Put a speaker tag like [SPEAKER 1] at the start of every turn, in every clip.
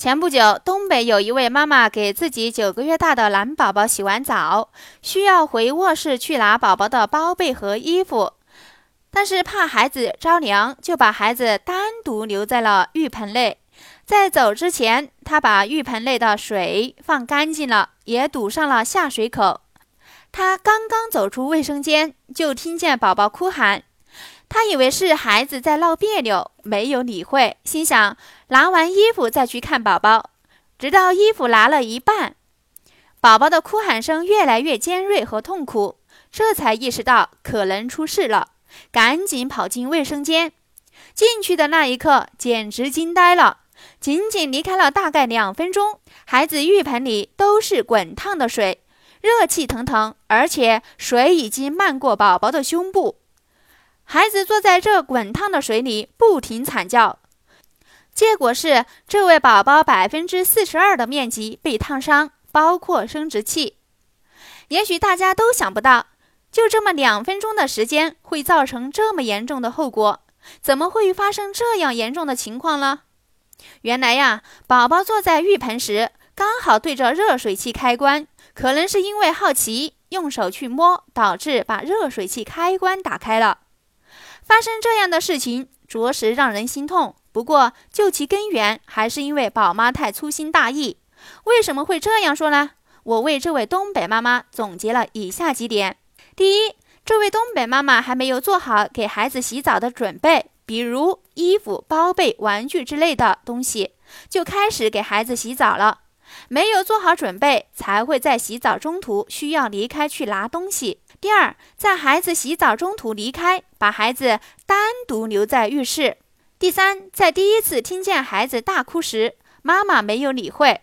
[SPEAKER 1] 前不久，东北有一位妈妈给自己九个月大的男宝宝洗完澡，需要回卧室去拿宝宝的包被和衣服，但是怕孩子着凉，就把孩子单独留在了浴盆内。在走之前，她把浴盆内的水放干净了，也堵上了下水口。她刚刚走出卫生间，就听见宝宝哭喊。他以为是孩子在闹别扭，没有理会，心想拿完衣服再去看宝宝。直到衣服拿了一半，宝宝的哭喊声越来越尖锐和痛苦，这才意识到可能出事了，赶紧跑进卫生间。进去的那一刻，简直惊呆了。仅仅离开了大概两分钟，孩子浴盆里都是滚烫的水，热气腾腾，而且水已经漫过宝宝的胸部。孩子坐在这滚烫的水里，不停惨叫。结果是，这位宝宝百分之四十二的面积被烫伤，包括生殖器。也许大家都想不到，就这么两分钟的时间，会造成这么严重的后果。怎么会发生这样严重的情况呢？原来呀，宝宝坐在浴盆时，刚好对着热水器开关，可能是因为好奇，用手去摸，导致把热水器开关打开了。发生这样的事情，着实让人心痛。不过，究其根源，还是因为宝妈太粗心大意。为什么会这样说呢？我为这位东北妈妈总结了以下几点：第一，这位东北妈妈还没有做好给孩子洗澡的准备，比如衣服、包被、玩具之类的东西，就开始给孩子洗澡了。没有做好准备，才会在洗澡中途需要离开去拿东西。第二，在孩子洗澡中途离开，把孩子单独留在浴室。第三，在第一次听见孩子大哭时，妈妈没有理会。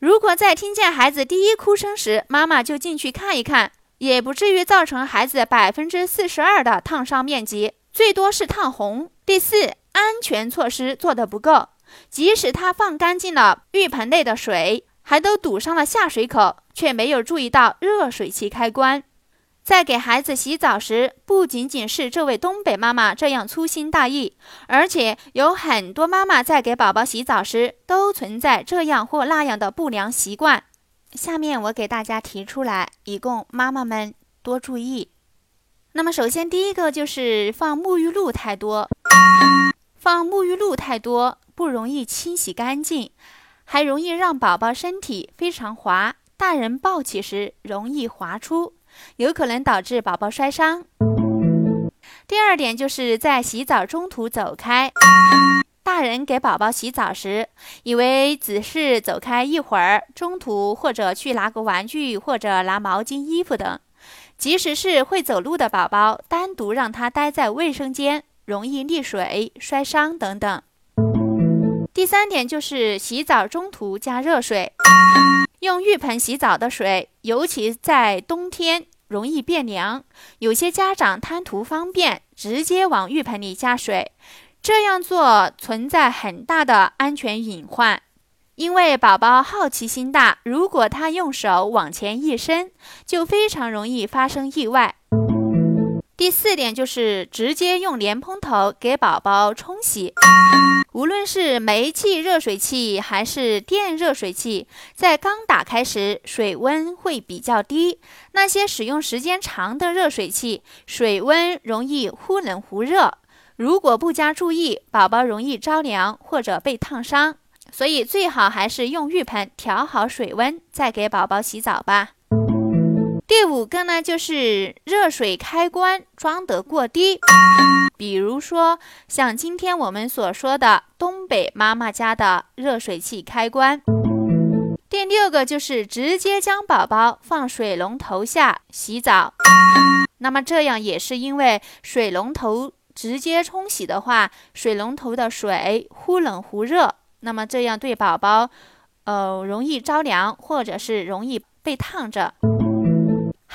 [SPEAKER 1] 如果在听见孩子第一哭声时，妈妈就进去看一看，也不至于造成孩子百分之四十二的烫伤面积，最多是烫红。第四，安全措施做得不够，即使他放干净了浴盆内的水，还都堵上了下水口，却没有注意到热水器开关。在给孩子洗澡时，不仅仅是这位东北妈妈这样粗心大意，而且有很多妈妈在给宝宝洗澡时都存在这样或那样的不良习惯。下面我给大家提出来，以供妈妈们多注意。那么，首先第一个就是放沐浴露太多，放沐浴露太多不容易清洗干净，还容易让宝宝身体非常滑，大人抱起时容易滑出。有可能导致宝宝摔伤。第二点就是在洗澡中途走开。大人给宝宝洗澡时，以为只是走开一会儿，中途或者去拿个玩具，或者拿毛巾、衣服等。即使是会走路的宝宝，单独让他待在卫生间，容易溺水、摔伤等等。第三点就是洗澡中途加热水。用浴盆洗澡的水，尤其在冬天容易变凉。有些家长贪图方便，直接往浴盆里加水，这样做存在很大的安全隐患。因为宝宝好奇心大，如果他用手往前一伸，就非常容易发生意外。第四点就是直接用莲蓬头给宝宝冲洗。无论是煤气热水器还是电热水器，在刚打开时水温会比较低。那些使用时间长的热水器，水温容易忽冷忽热。如果不加注意，宝宝容易着凉或者被烫伤。所以最好还是用浴盆调好水温再给宝宝洗澡吧。第五个呢，就是热水开关装得过低，比如说像今天我们所说的东北妈妈家的热水器开关。第六个就是直接将宝宝放水龙头下洗澡，那么这样也是因为水龙头直接冲洗的话，水龙头的水忽冷忽热，那么这样对宝宝，呃，容易着凉或者是容易被烫着。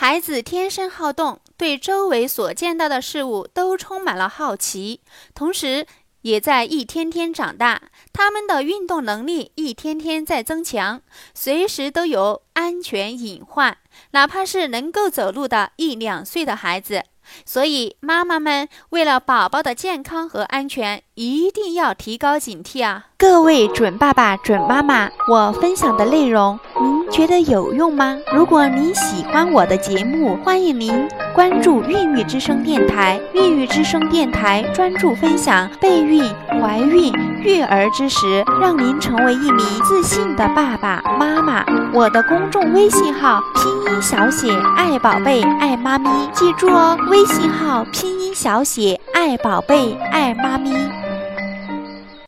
[SPEAKER 1] 孩子天生好动，对周围所见到的事物都充满了好奇，同时也在一天天长大。他们的运动能力一天天在增强，随时都有安全隐患。哪怕是能够走路的一两岁的孩子，所以，妈妈们为了宝宝的健康和安全，一定要提高警惕啊！各位准爸爸、准妈妈，我分享的内容您觉得有用吗？如果您喜欢我的节目，欢迎您关注孕育之声电台。孕育之声电台专注分享备孕、怀孕、育儿知识，让您成为一名自信的爸爸妈妈。我的公众微信号拼音小写爱宝贝爱妈咪，记住哦，微信号拼音小写爱宝贝爱妈咪。